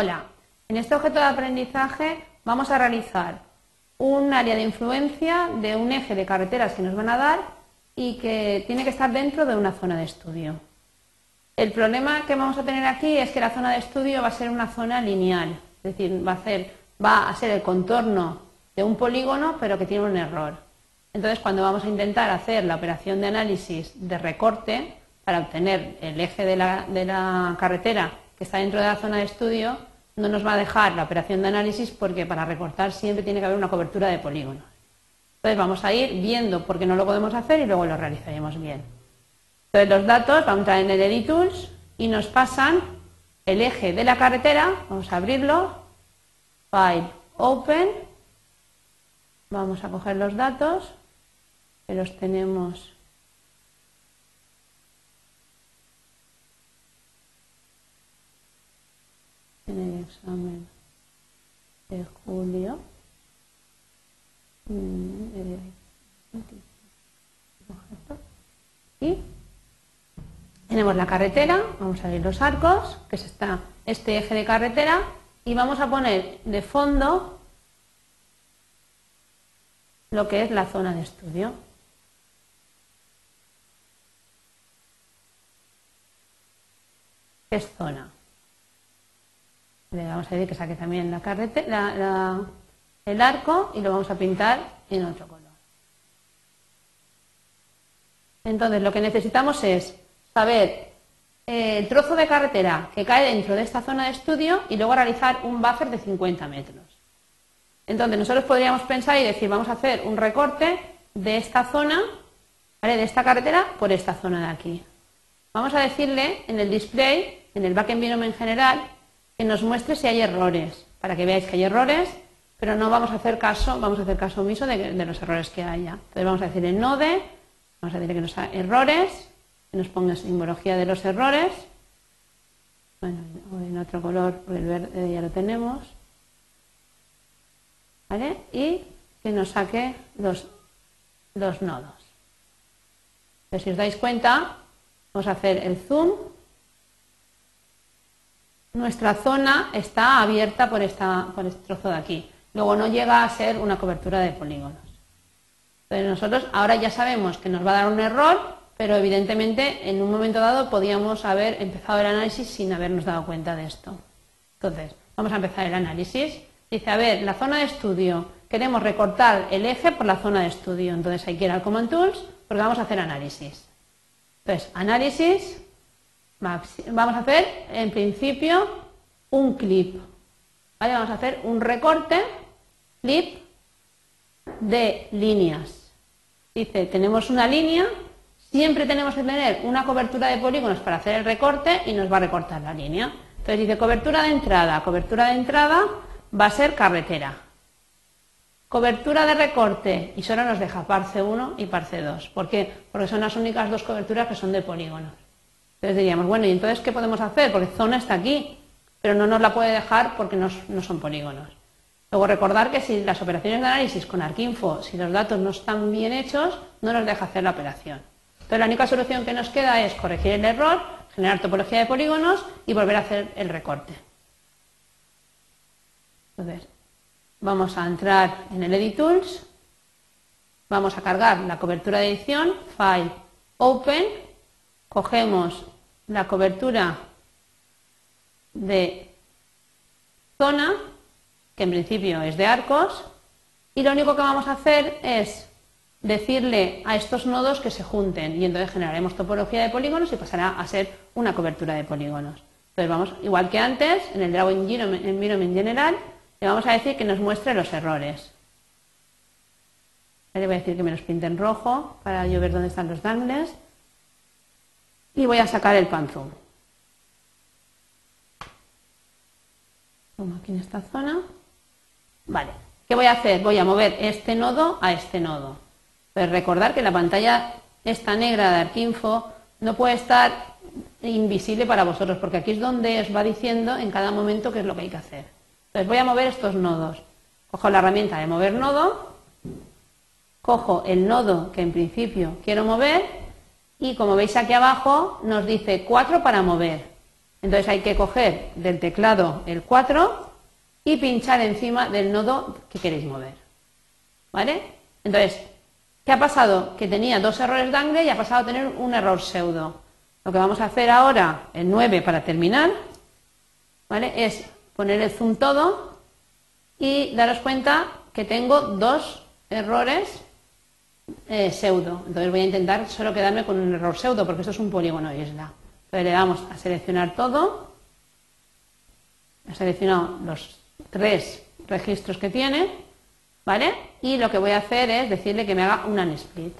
Hola, en este objeto de aprendizaje vamos a realizar un área de influencia de un eje de carreteras que nos van a dar y que tiene que estar dentro de una zona de estudio. El problema que vamos a tener aquí es que la zona de estudio va a ser una zona lineal, es decir, va a ser, el contorno de un polígono pero que tiene un error. Entonces, cuando vamos a intentar hacer la operación de análisis de recorte para obtener el eje de la carretera que está dentro de la zona de estudio, no nos va a dejar la operación de análisis porque para recortar siempre tiene que haber una cobertura de polígonos. Entonces vamos a ir viendo por qué no lo podemos hacer y luego lo realizaremos bien. Entonces los datos, vamos a entrar en el Edit Tools y nos pasan el eje de la carretera, vamos a abrirlo, File, Open, vamos a coger los datos, que los tenemos en el examen de julio. Mm, y tenemos la carretera, vamos a ver los arcos, que es este eje de carretera, y vamos a poner de fondo lo que es la zona de estudio. ¿Qué es zona? Le vamos a decir que saque también la carretera, el arco y lo vamos a pintar en otro color. Entonces, lo que necesitamos es saber eh, el trozo de carretera que cae dentro de esta zona de estudio y luego realizar un buffer de 50 metros. Entonces, nosotros podríamos pensar y decir, vamos a hacer un recorte de esta zona, de esta carretera, por esta zona de aquí. Vamos a decirle en el display, en el back environment en general, que nos muestre si hay errores, para que veáis que hay errores, pero no vamos a hacer caso, vamos a hacer caso omiso de, los errores que haya. Entonces vamos a decir en node, vamos a decir que nos da errores, que nos ponga simbología de los errores, bueno, en otro color, porque el verde ya lo tenemos, ¿vale? Y que nos saque los, los nodos. Entonces, si os dais cuenta, vamos a hacer el zoom nuestra zona está abierta por, esta, por este trozo de aquí. Luego no llega a ser una cobertura de polígonos. Entonces nosotros ahora ya sabemos que nos va a dar un error, pero evidentemente en un momento dado podíamos haber empezado el análisis sin habernos dado cuenta de esto. Entonces, vamos a empezar el análisis. Dice, a ver, la zona de estudio, queremos recortar el eje por la zona de estudio. Entonces hay que ir al Command Tools porque vamos a hacer análisis. Entonces, análisis, Vamos a hacer, en principio, un clip. Vamos a hacer un recorte, clip, de líneas. Dice, tenemos una línea, siempre tenemos que tener una cobertura de polígonos para hacer el recorte y nos va a recortar la línea. Entonces dice, cobertura de entrada. Cobertura de entrada va a ser carretera. Cobertura de recorte, y solo nos deja parce 1 y parce 2. ¿Por qué? Porque son las únicas dos coberturas que son de polígonos. Entonces diríamos, bueno, ¿y entonces qué podemos hacer? Porque zona está aquí, pero no nos la puede dejar porque no, son polígonos. Luego recordar que si las operaciones de análisis con Arquinfo, si los datos no están bien hechos, no nos deja hacer la operación. Entonces la única solución que nos queda es corregir el error, generar topología de polígonos y volver a hacer el recorte. Entonces, vamos a entrar en el Edit Tools, vamos a cargar la cobertura de edición, File, Open, cogemos la cobertura de zona, que en principio es de arcos, y lo único que vamos a hacer es decirle a estos nodos que se junten y entonces generaremos topología de polígonos y pasará a ser una cobertura de polígonos. Entonces vamos, igual que antes, en el Draw Environment General, le vamos a decir que nos muestre los errores. Le voy a decir que me los pinte en rojo para yo ver dónde están los dangles y voy a sacar el panzón. Como aquí en esta zona. Vale, ¿qué voy a hacer? Voy a mover este nodo a este nodo. Pues recordar que la pantalla esta negra de Arquinfo no puede estar invisible para vosotros, porque aquí es donde os va diciendo en cada momento qué es lo que hay que hacer. Entonces voy a mover estos nodos. Cojo la herramienta de mover nodo, cojo el nodo que en principio quiero mover y como veis aquí abajo nos dice 4 para mover. Entonces hay que coger del teclado el 4 y pinchar encima del nodo que queréis mover. ¿Vale? Entonces, ¿qué ha pasado? Que tenía dos errores de angle y ha pasado a tener un error pseudo. Lo que vamos a hacer ahora, el 9 para terminar, ¿vale? Es poner el zoom todo y daros cuenta que tengo dos errores eh, pseudo. Entonces voy a intentar solo quedarme con un error pseudo porque esto es un polígono isla. Entonces le damos a seleccionar todo. He seleccionado los tres registros que tiene, ¿vale? Y lo que voy a hacer es decirle que me haga un unsplit.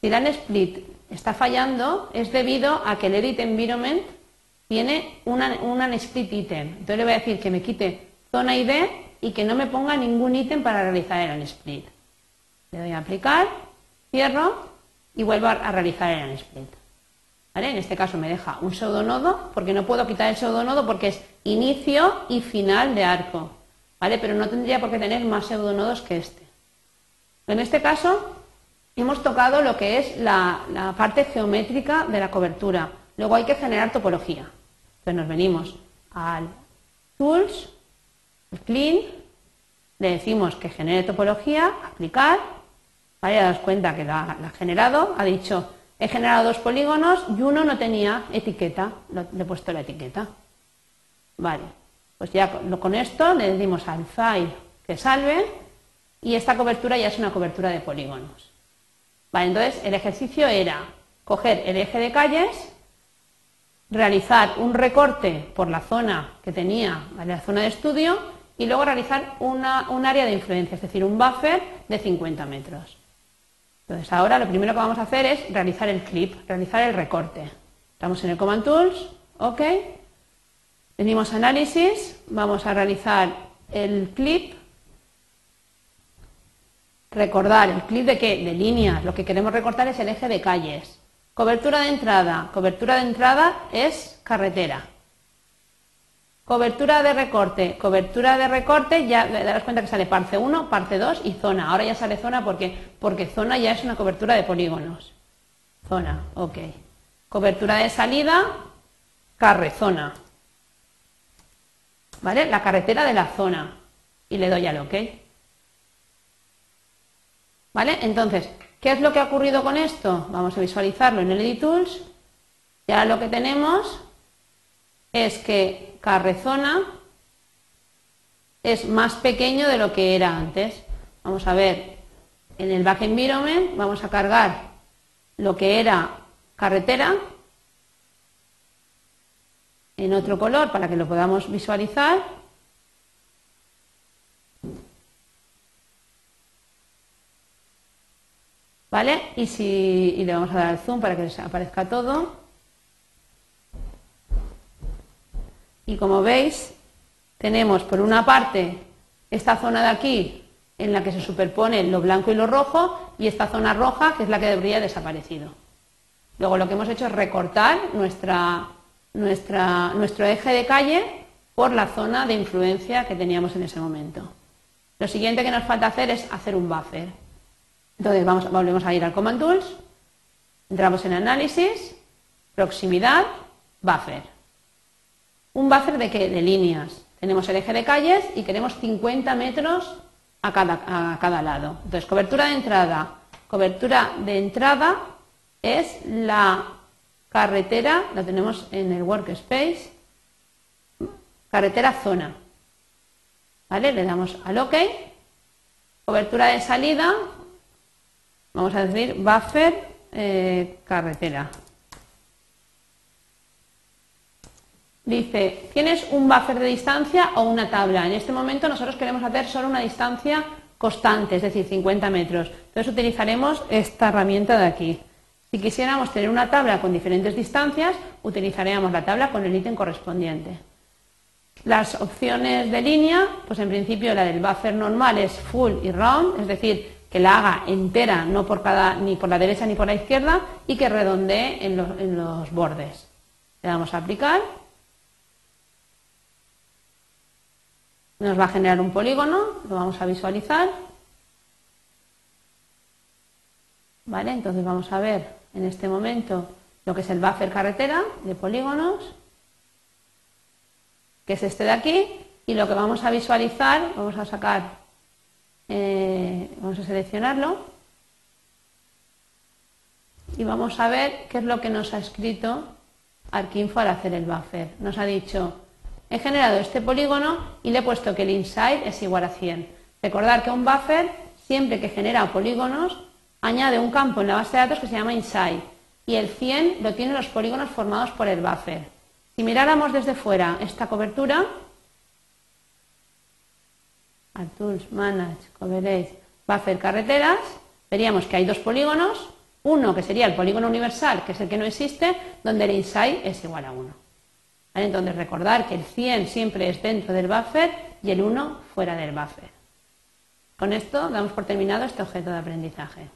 Si el unsplit está fallando es debido a que el edit environment tiene un unsplit item. Entonces le voy a decir que me quite zona ID y que no me ponga ningún ítem para realizar el unsplit. Le doy a aplicar, cierro y vuelvo a realizar el unsplit. En este caso me deja un pseudonodo, porque no puedo quitar el pseudonodo porque es inicio y final de arco, ¿vale? Pero no tendría por qué tener más pseudonodos que este. En este caso hemos tocado lo que es la, la parte geométrica de la cobertura. Luego hay que generar topología. Entonces nos venimos al Tools, Clean, le decimos que genere topología, aplicar, ¿vale? Das cuenta que la ha generado, ha dicho He generado dos polígonos y uno no tenía etiqueta, le he puesto la etiqueta. Vale, pues ya con esto le decimos al file que salve y esta cobertura ya es una cobertura de polígonos. Vale, entonces el ejercicio era coger el eje de calles, realizar un recorte por la zona que tenía, la zona de estudio, y luego realizar un área de influencia, es decir, un buffer de 50 metros. Entonces ahora lo primero que vamos a hacer es realizar el clip, realizar el recorte. Estamos en el Command Tools, OK. Venimos a Análisis, vamos a realizar el clip. Recordar, ¿el clip de qué? De líneas. Lo que queremos recortar es el eje de calles. Cobertura de entrada. Cobertura de entrada es carretera. Cobertura de recorte. Cobertura de recorte, ya darás cuenta que sale parte 1, parte 2 y zona. Ahora ya sale zona porque, porque zona ya es una cobertura de polígonos. Zona, ok. Cobertura de salida, carre, zona. ¿Vale? La carretera de la zona. Y le doy al ok. ¿Vale? Entonces, ¿qué es lo que ha ocurrido con esto? Vamos a visualizarlo en el Edit Tools. Ya lo que tenemos es que Carrezona es más pequeño de lo que era antes. Vamos a ver, en el back environment vamos a cargar lo que era carretera en otro color para que lo podamos visualizar. ¿Vale? Y, si, le vamos a dar el zoom para que aparezca todo. Y como veis, tenemos por una parte esta zona de aquí en la que se superponen lo blanco y lo rojo y esta zona roja que es la que debería desaparecido. Luego lo que hemos hecho es recortar nuestra, nuestro eje de calle por la zona de influencia que teníamos en ese momento. Lo siguiente que nos falta hacer es hacer un buffer. Entonces volvemos a ir al Command Tools, entramos en Análisis, Proximidad, Buffer. ¿Un buffer de qué? De líneas. Tenemos el eje de calles y queremos 50 metros a cada, lado. Entonces, cobertura de entrada. Cobertura de entrada es la carretera, la tenemos en el workspace, carretera zona. ¿Vale? Le damos al OK. Cobertura de salida, vamos a decir buffer eh, carretera. Dice, ¿tienes un buffer de distancia o una tabla? En este momento nosotros queremos hacer solo una distancia constante, es decir, 50 metros. Entonces utilizaremos esta herramienta de aquí. Si quisiéramos tener una tabla con diferentes distancias, utilizaríamos la tabla con el ítem correspondiente. Las opciones de línea, pues en principio la del buffer normal es full y round, es decir, que la haga entera, no por cada, ni por la derecha ni por la izquierda, y que redondee en los, en los bordes. Le damos a aplicar Nos va a generar un polígono, lo vamos a visualizar. ¿Vale? Entonces vamos a ver en este momento lo que es el buffer carretera de polígonos. que es este de aquí, y lo que vamos a visualizar, vamos a sacar, eh, vamos a seleccionarlo, y vamos a ver qué es lo que nos ha escrito Arquinfo al hacer el buffer. Nos ha dicho, he generado este polígono y le he puesto que el inside es igual a 100. Recordar que un buffer, siempre que genera polígonos, añade un campo en la base de datos que se llama inside y el 100 lo tienen los polígonos formados por el buffer. Si miráramos desde fuera esta cobertura, Tools, Manage, Coverage, Buffer, Carreteras, veríamos que hay dos polígonos, uno que sería el polígono universal, que es el que no existe, donde el inside es igual a 1. Entonces recordar que el 100 siempre es dentro del buffer y el 1 fuera del buffer. Con esto damos por terminado este objeto de aprendizaje.